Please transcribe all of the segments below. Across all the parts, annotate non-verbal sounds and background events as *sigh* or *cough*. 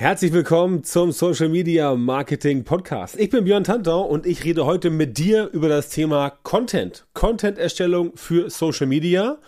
Herzlich willkommen zum Social Media Marketing Podcast. Ich bin Björn Tantau und ich rede heute mit dir über das Thema Content. Content-Erstellung für Social Media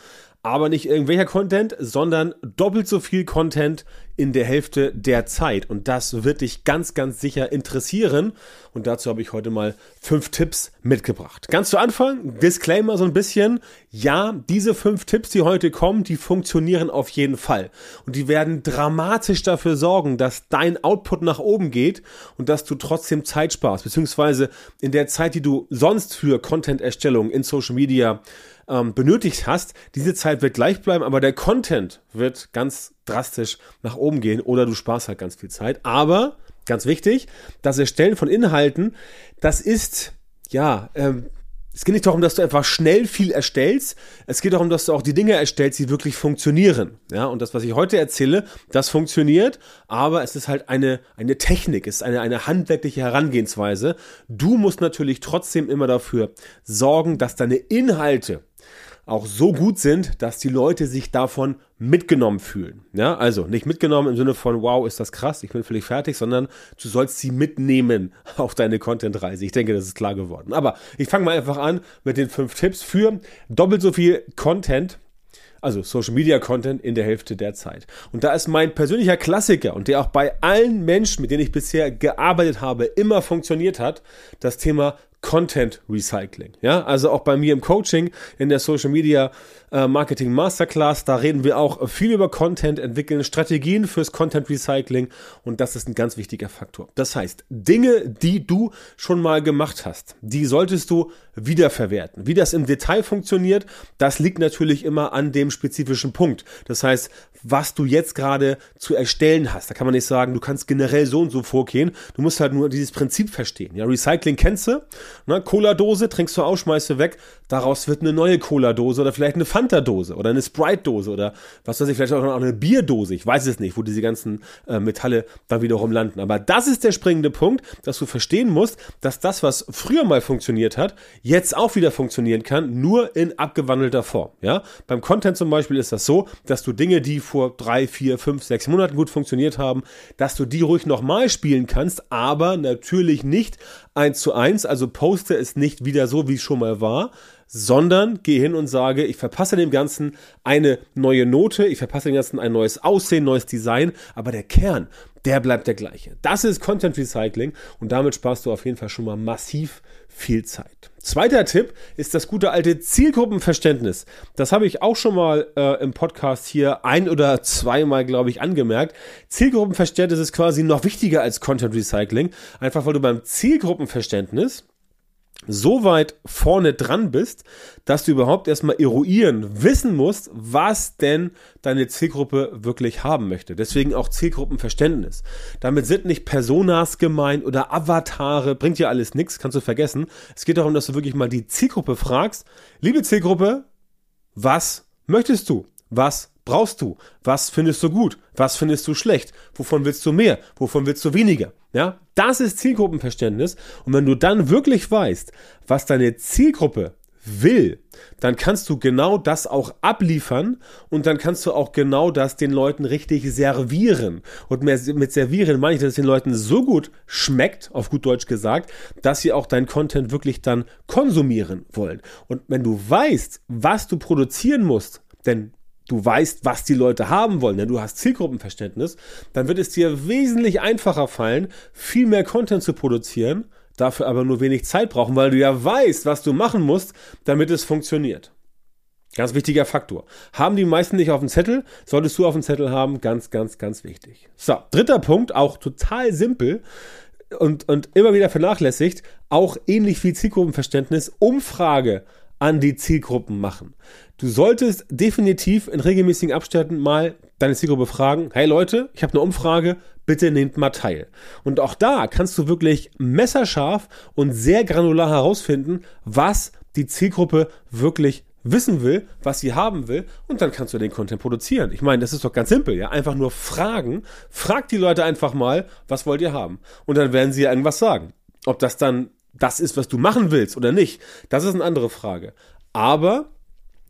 aber nicht irgendwelcher Content, sondern doppelt so viel Content in der Hälfte der Zeit. Und das wird dich ganz, ganz sicher interessieren. Und dazu habe ich heute mal fünf Tipps mitgebracht. Ganz zu Anfang, Disclaimer so ein bisschen. Ja, diese fünf Tipps, die heute kommen, die funktionieren auf jeden Fall. Und die werden dramatisch dafür sorgen, dass dein Output nach oben geht und dass du trotzdem Zeit sparst. Beziehungsweise in der Zeit, die du sonst für Content-Erstellung in Social Media ähm, benötigt hast, diese Zeit wird gleich bleiben, aber der Content wird ganz drastisch nach oben gehen oder du sparst halt ganz viel Zeit. Aber ganz wichtig, das Erstellen von Inhalten, das ist ja ähm, es geht nicht darum, dass du einfach schnell viel erstellst. Es geht darum, dass du auch die Dinge erstellst, die wirklich funktionieren. Ja, und das, was ich heute erzähle, das funktioniert, aber es ist halt eine, eine Technik, es ist eine, eine handwerkliche Herangehensweise. Du musst natürlich trotzdem immer dafür sorgen, dass deine Inhalte auch so gut sind, dass die Leute sich davon mitgenommen fühlen. Ja, also nicht mitgenommen im Sinne von, wow, ist das krass, ich bin völlig fertig, sondern du sollst sie mitnehmen *laughs* auf deine Content-Reise. Ich denke, das ist klar geworden. Aber ich fange mal einfach an mit den fünf Tipps für doppelt so viel Content also Social Media Content in der Hälfte der Zeit. Und da ist mein persönlicher Klassiker und der auch bei allen Menschen, mit denen ich bisher gearbeitet habe, immer funktioniert hat, das Thema Content Recycling. Ja, also auch bei mir im Coaching in der Social Media äh, Marketing Masterclass, da reden wir auch viel über Content, entwickeln Strategien fürs Content Recycling und das ist ein ganz wichtiger Faktor. Das heißt, Dinge, die du schon mal gemacht hast, die solltest du wiederverwerten. Wie das im Detail funktioniert, das liegt natürlich immer an dem spezifischen Punkt. Das heißt, was du jetzt gerade zu erstellen hast, da kann man nicht sagen, du kannst generell so und so vorgehen. Du musst halt nur dieses Prinzip verstehen. Ja, Recycling kennst du, Ne? Cola-Dose trinkst du aus, schmeißt du weg. Daraus wird eine neue Cola-Dose oder vielleicht eine Fanta-Dose oder eine Sprite-Dose oder was weiß ich, vielleicht auch noch eine Bierdose. Ich weiß es nicht, wo diese ganzen äh, Metalle dann wiederum landen. Aber das ist der springende Punkt, dass du verstehen musst, dass das, was früher mal funktioniert hat, jetzt auch wieder funktionieren kann, nur in abgewandelter Form. Ja? Beim Content zum Beispiel ist das so, dass du Dinge, die vor drei, vier, fünf, sechs Monaten gut funktioniert haben, dass du die ruhig nochmal spielen kannst, aber natürlich nicht eins zu eins, also poste es nicht wieder so, wie es schon mal war, sondern gehe hin und sage, ich verpasse dem Ganzen eine neue Note, ich verpasse dem Ganzen ein neues Aussehen, neues Design, aber der Kern, der bleibt der gleiche. Das ist Content Recycling und damit sparst du auf jeden Fall schon mal massiv viel Zeit. Zweiter Tipp ist das gute alte Zielgruppenverständnis. Das habe ich auch schon mal äh, im Podcast hier ein oder zweimal, glaube ich, angemerkt. Zielgruppenverständnis ist quasi noch wichtiger als Content Recycling, einfach weil du beim Zielgruppenverständnis so weit vorne dran bist, dass du überhaupt erstmal eruieren, wissen musst, was denn deine Zielgruppe wirklich haben möchte. Deswegen auch Zielgruppenverständnis. Damit sind nicht Personas gemeint oder Avatare, bringt dir alles nichts, kannst du vergessen. Es geht darum, dass du wirklich mal die Zielgruppe fragst, liebe Zielgruppe, was möchtest du? Was brauchst du? Was findest du gut? Was findest du schlecht? Wovon willst du mehr? Wovon willst du weniger? Ja, das ist Zielgruppenverständnis. Und wenn du dann wirklich weißt, was deine Zielgruppe will, dann kannst du genau das auch abliefern und dann kannst du auch genau das den Leuten richtig servieren. Und mit servieren meine ich, dass es den Leuten so gut schmeckt, auf gut Deutsch gesagt, dass sie auch dein Content wirklich dann konsumieren wollen. Und wenn du weißt, was du produzieren musst, denn du weißt, was die Leute haben wollen, denn du hast Zielgruppenverständnis, dann wird es dir wesentlich einfacher fallen, viel mehr Content zu produzieren, dafür aber nur wenig Zeit brauchen, weil du ja weißt, was du machen musst, damit es funktioniert. Ganz wichtiger Faktor. Haben die meisten nicht auf dem Zettel, solltest du auf dem Zettel haben, ganz, ganz, ganz wichtig. So, dritter Punkt, auch total simpel und, und immer wieder vernachlässigt, auch ähnlich wie Zielgruppenverständnis, Umfrage an die Zielgruppen machen. Du solltest definitiv in regelmäßigen Abständen mal deine Zielgruppe fragen, hey Leute, ich habe eine Umfrage, bitte nehmt mal teil. Und auch da kannst du wirklich messerscharf und sehr granular herausfinden, was die Zielgruppe wirklich wissen will, was sie haben will, und dann kannst du den Content produzieren. Ich meine, das ist doch ganz simpel, ja. Einfach nur fragen. Frag die Leute einfach mal, was wollt ihr haben? Und dann werden sie irgendwas sagen. Ob das dann das ist, was du machen willst oder nicht, das ist eine andere Frage. Aber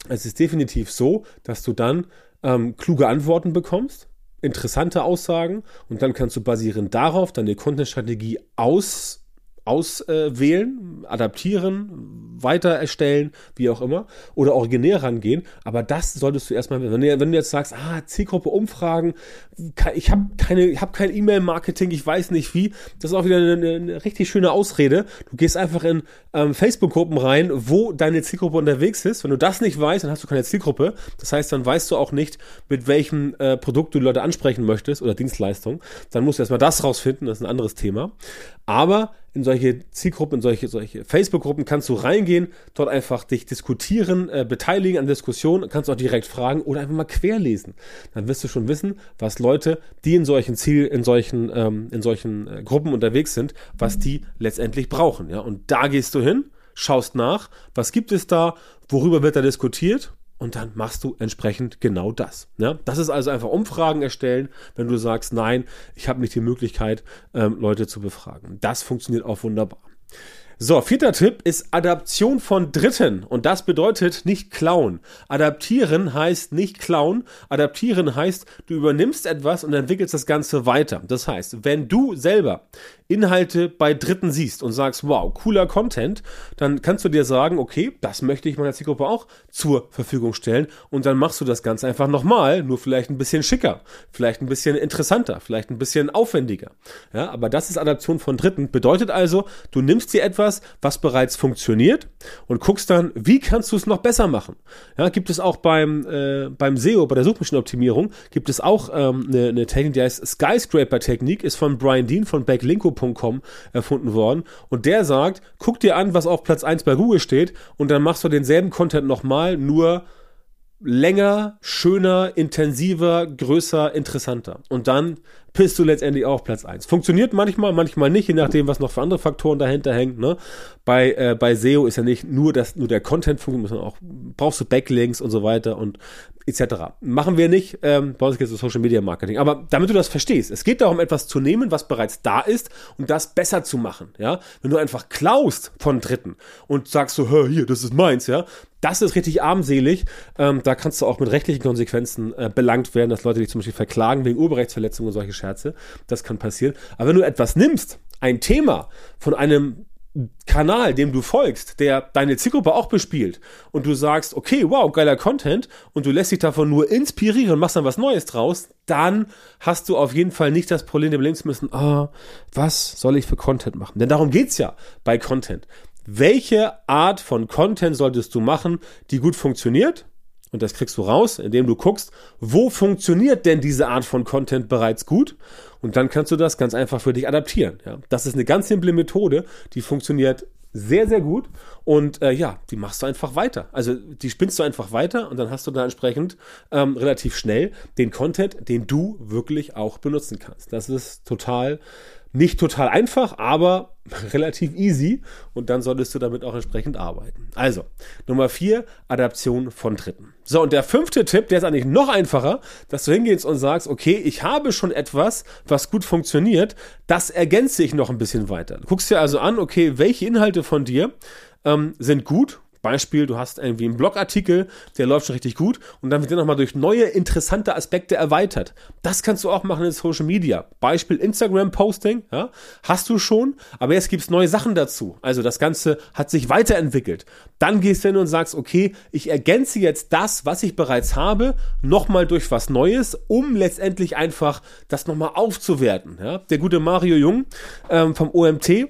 es ist definitiv so, dass du dann ähm, kluge Antworten bekommst. interessante Aussagen und dann kannst du basierend darauf deine Content-Strategie aus auswählen, äh, adaptieren, weiter erstellen, wie auch immer, oder originär rangehen. Aber das solltest du erstmal, wenn du, wenn du jetzt sagst, ah, Zielgruppe Umfragen, ich habe keine, ich habe kein E-Mail-Marketing, ich weiß nicht wie, das ist auch wieder eine, eine richtig schöne Ausrede. Du gehst einfach in ähm, Facebook-Gruppen rein, wo deine Zielgruppe unterwegs ist. Wenn du das nicht weißt, dann hast du keine Zielgruppe. Das heißt, dann weißt du auch nicht, mit welchem äh, Produkt du die Leute ansprechen möchtest oder Dienstleistung. Dann musst du erstmal das rausfinden, das ist ein anderes Thema. Aber in solche Zielgruppen, in solche, solche Facebook-Gruppen kannst du reingehen, dort einfach dich diskutieren, äh, beteiligen an Diskussionen, kannst auch direkt fragen oder einfach mal querlesen. Dann wirst du schon wissen, was Leute, die in solchen Ziel, in solchen, ähm, in solchen äh, Gruppen unterwegs sind, was die letztendlich brauchen. Ja? Und da gehst du hin, schaust nach, was gibt es da, worüber wird da diskutiert und dann machst du entsprechend genau das. Ja? Das ist also einfach Umfragen erstellen, wenn du sagst, nein, ich habe nicht die Möglichkeit, ähm, Leute zu befragen. Das funktioniert auch wunderbar. So, vierter Tipp ist Adaption von Dritten. Und das bedeutet nicht klauen. Adaptieren heißt nicht klauen. Adaptieren heißt, du übernimmst etwas und entwickelst das Ganze weiter. Das heißt, wenn du selber Inhalte bei Dritten siehst und sagst, wow, cooler Content, dann kannst du dir sagen, okay, das möchte ich meiner Zielgruppe auch zur Verfügung stellen und dann machst du das Ganze einfach nochmal, nur vielleicht ein bisschen schicker, vielleicht ein bisschen interessanter, vielleicht ein bisschen aufwendiger. Ja, aber das ist Adaption von Dritten. Bedeutet also, du nimmst dir etwas, was bereits funktioniert und guckst dann, wie kannst du es noch besser machen. Ja, gibt es auch beim, äh, beim SEO, bei der Suchmaschinenoptimierung, gibt es auch ähm, eine, eine Technik, die heißt Skyscraper-Technik, ist von Brian Dean von Backlinko Google.com erfunden worden. Und der sagt, guck dir an, was auf Platz 1 bei Google steht und dann machst du denselben Content nochmal, nur länger, schöner, intensiver, größer, interessanter. Und dann bist du letztendlich auch Platz 1. Funktioniert manchmal, manchmal nicht, je nachdem, was noch für andere Faktoren dahinter hängen. Ne? Bei, äh, bei SEO ist ja nicht nur, das, nur der Content funktioniert, sondern auch brauchst du Backlinks und so weiter und etc. Machen wir nicht, ähm, bei uns geht es um Social Media Marketing. Aber damit du das verstehst, es geht darum, etwas zu nehmen, was bereits da ist und das besser zu machen. Ja? Wenn du einfach klaust von Dritten und sagst so, hör hier, das ist meins, ja, das ist richtig armselig. Ähm, da kannst du auch mit rechtlichen Konsequenzen äh, belangt werden, dass Leute dich zum Beispiel verklagen wegen Urheberrechtsverletzungen und solche Scherze. Das kann passieren. Aber wenn du etwas nimmst, ein Thema von einem Kanal, dem du folgst, der deine Zielgruppe auch bespielt und du sagst, okay, wow, geiler Content und du lässt dich davon nur inspirieren und machst dann was Neues draus, dann hast du auf jeden Fall nicht das Problem, dem links müssen, ah, was soll ich für Content machen? Denn darum geht's ja bei Content. Welche Art von Content solltest du machen, die gut funktioniert? Und das kriegst du raus, indem du guckst, wo funktioniert denn diese Art von Content bereits gut? Und dann kannst du das ganz einfach für dich adaptieren. Ja? Das ist eine ganz simple Methode, die funktioniert sehr, sehr gut. Und äh, ja, die machst du einfach weiter. Also die spinnst du einfach weiter und dann hast du da entsprechend ähm, relativ schnell den Content, den du wirklich auch benutzen kannst. Das ist total nicht total einfach, aber *laughs* relativ easy und dann solltest du damit auch entsprechend arbeiten. Also, Nummer vier, Adaption von Dritten. So, und der fünfte Tipp, der ist eigentlich noch einfacher, dass du hingehst und sagst, okay, ich habe schon etwas, was gut funktioniert, das ergänze ich noch ein bisschen weiter. Du guckst dir also an, okay, welche Inhalte von dir ähm, sind gut Beispiel, du hast irgendwie einen Blogartikel, der läuft schon richtig gut und dann wird der nochmal durch neue interessante Aspekte erweitert. Das kannst du auch machen in Social Media. Beispiel Instagram-Posting, ja, hast du schon, aber jetzt gibt's neue Sachen dazu. Also das Ganze hat sich weiterentwickelt. Dann gehst du hin und sagst, okay, ich ergänze jetzt das, was ich bereits habe, nochmal durch was Neues, um letztendlich einfach das nochmal aufzuwerten. Ja. Der gute Mario Jung ähm, vom OMT,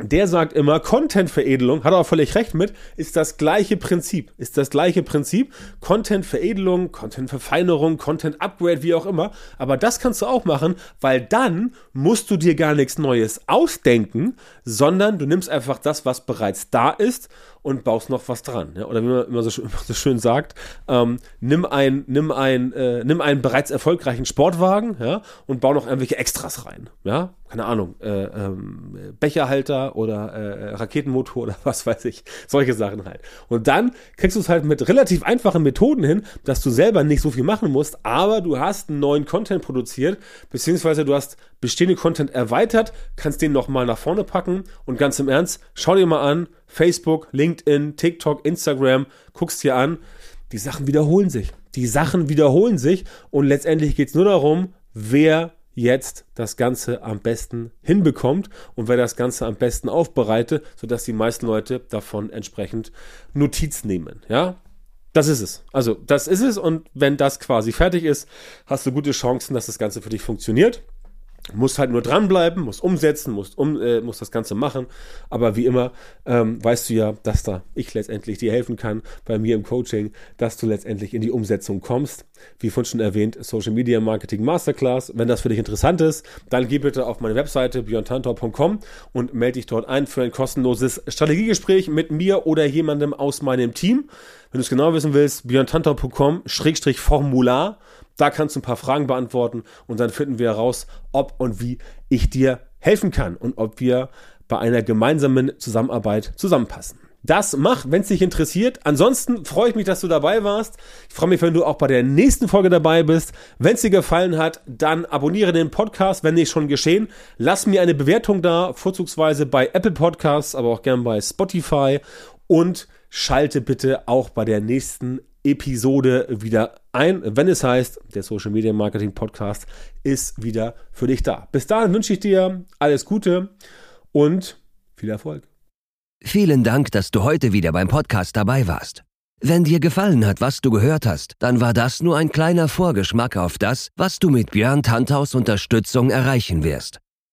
der sagt immer, Content-Veredelung, hat er auch völlig recht mit, ist das gleiche Prinzip. Ist das gleiche Prinzip. Content-Veredelung, Content-Verfeinerung, Content-Upgrade, wie auch immer. Aber das kannst du auch machen, weil dann musst du dir gar nichts Neues ausdenken, sondern du nimmst einfach das, was bereits da ist und baust noch was dran. Ja? Oder wie man immer so, *laughs* immer so schön sagt, ähm, nimm, ein, nimm, ein, äh, nimm einen bereits erfolgreichen Sportwagen ja? und bau noch irgendwelche Extras rein. Ja? Keine Ahnung, äh, ähm, Becherhalter oder äh, Raketenmotor *laughs* oder was weiß ich. Solche Sachen halt. Und dann kriegst du es halt mit relativ einfachen Methoden hin, dass du selber nicht so viel machen musst, aber du hast einen neuen Content produziert, beziehungsweise du hast bestehende Content erweitert, kannst den nochmal nach vorne packen und ganz im Ernst, schau dir mal an, Facebook, LinkedIn, TikTok, Instagram, guckst dir an, die Sachen wiederholen sich. Die Sachen wiederholen sich und letztendlich geht es nur darum, wer jetzt das Ganze am besten hinbekommt und wer das Ganze am besten aufbereitet, sodass die meisten Leute davon entsprechend Notiz nehmen. Ja, das ist es. Also, das ist es. Und wenn das quasi fertig ist, hast du gute Chancen, dass das Ganze für dich funktioniert. Muss halt nur dranbleiben, muss umsetzen, muss, um, äh, muss das Ganze machen. Aber wie immer ähm, weißt du ja, dass da ich letztendlich dir helfen kann bei mir im Coaching, dass du letztendlich in die Umsetzung kommst. Wie vorhin schon erwähnt, Social Media Marketing Masterclass. Wenn das für dich interessant ist, dann geh bitte auf meine Webseite björntantor.com und melde dich dort ein für ein kostenloses Strategiegespräch mit mir oder jemandem aus meinem Team. Wenn du es genau wissen willst, björntantor.com-formular da kannst du ein paar Fragen beantworten und dann finden wir heraus, ob und wie ich dir helfen kann und ob wir bei einer gemeinsamen Zusammenarbeit zusammenpassen. Das mach, wenn es dich interessiert. Ansonsten freue ich mich, dass du dabei warst. Ich freue mich, wenn du auch bei der nächsten Folge dabei bist. Wenn es dir gefallen hat, dann abonniere den Podcast, wenn nicht schon geschehen. Lass mir eine Bewertung da, vorzugsweise bei Apple Podcasts, aber auch gern bei Spotify und schalte bitte auch bei der nächsten Episode wieder ein, wenn es heißt, der Social Media Marketing Podcast ist wieder für dich da. Bis dahin wünsche ich dir alles Gute und viel Erfolg. Vielen Dank, dass du heute wieder beim Podcast dabei warst. Wenn dir gefallen hat, was du gehört hast, dann war das nur ein kleiner Vorgeschmack auf das, was du mit Björn Tanthaus Unterstützung erreichen wirst.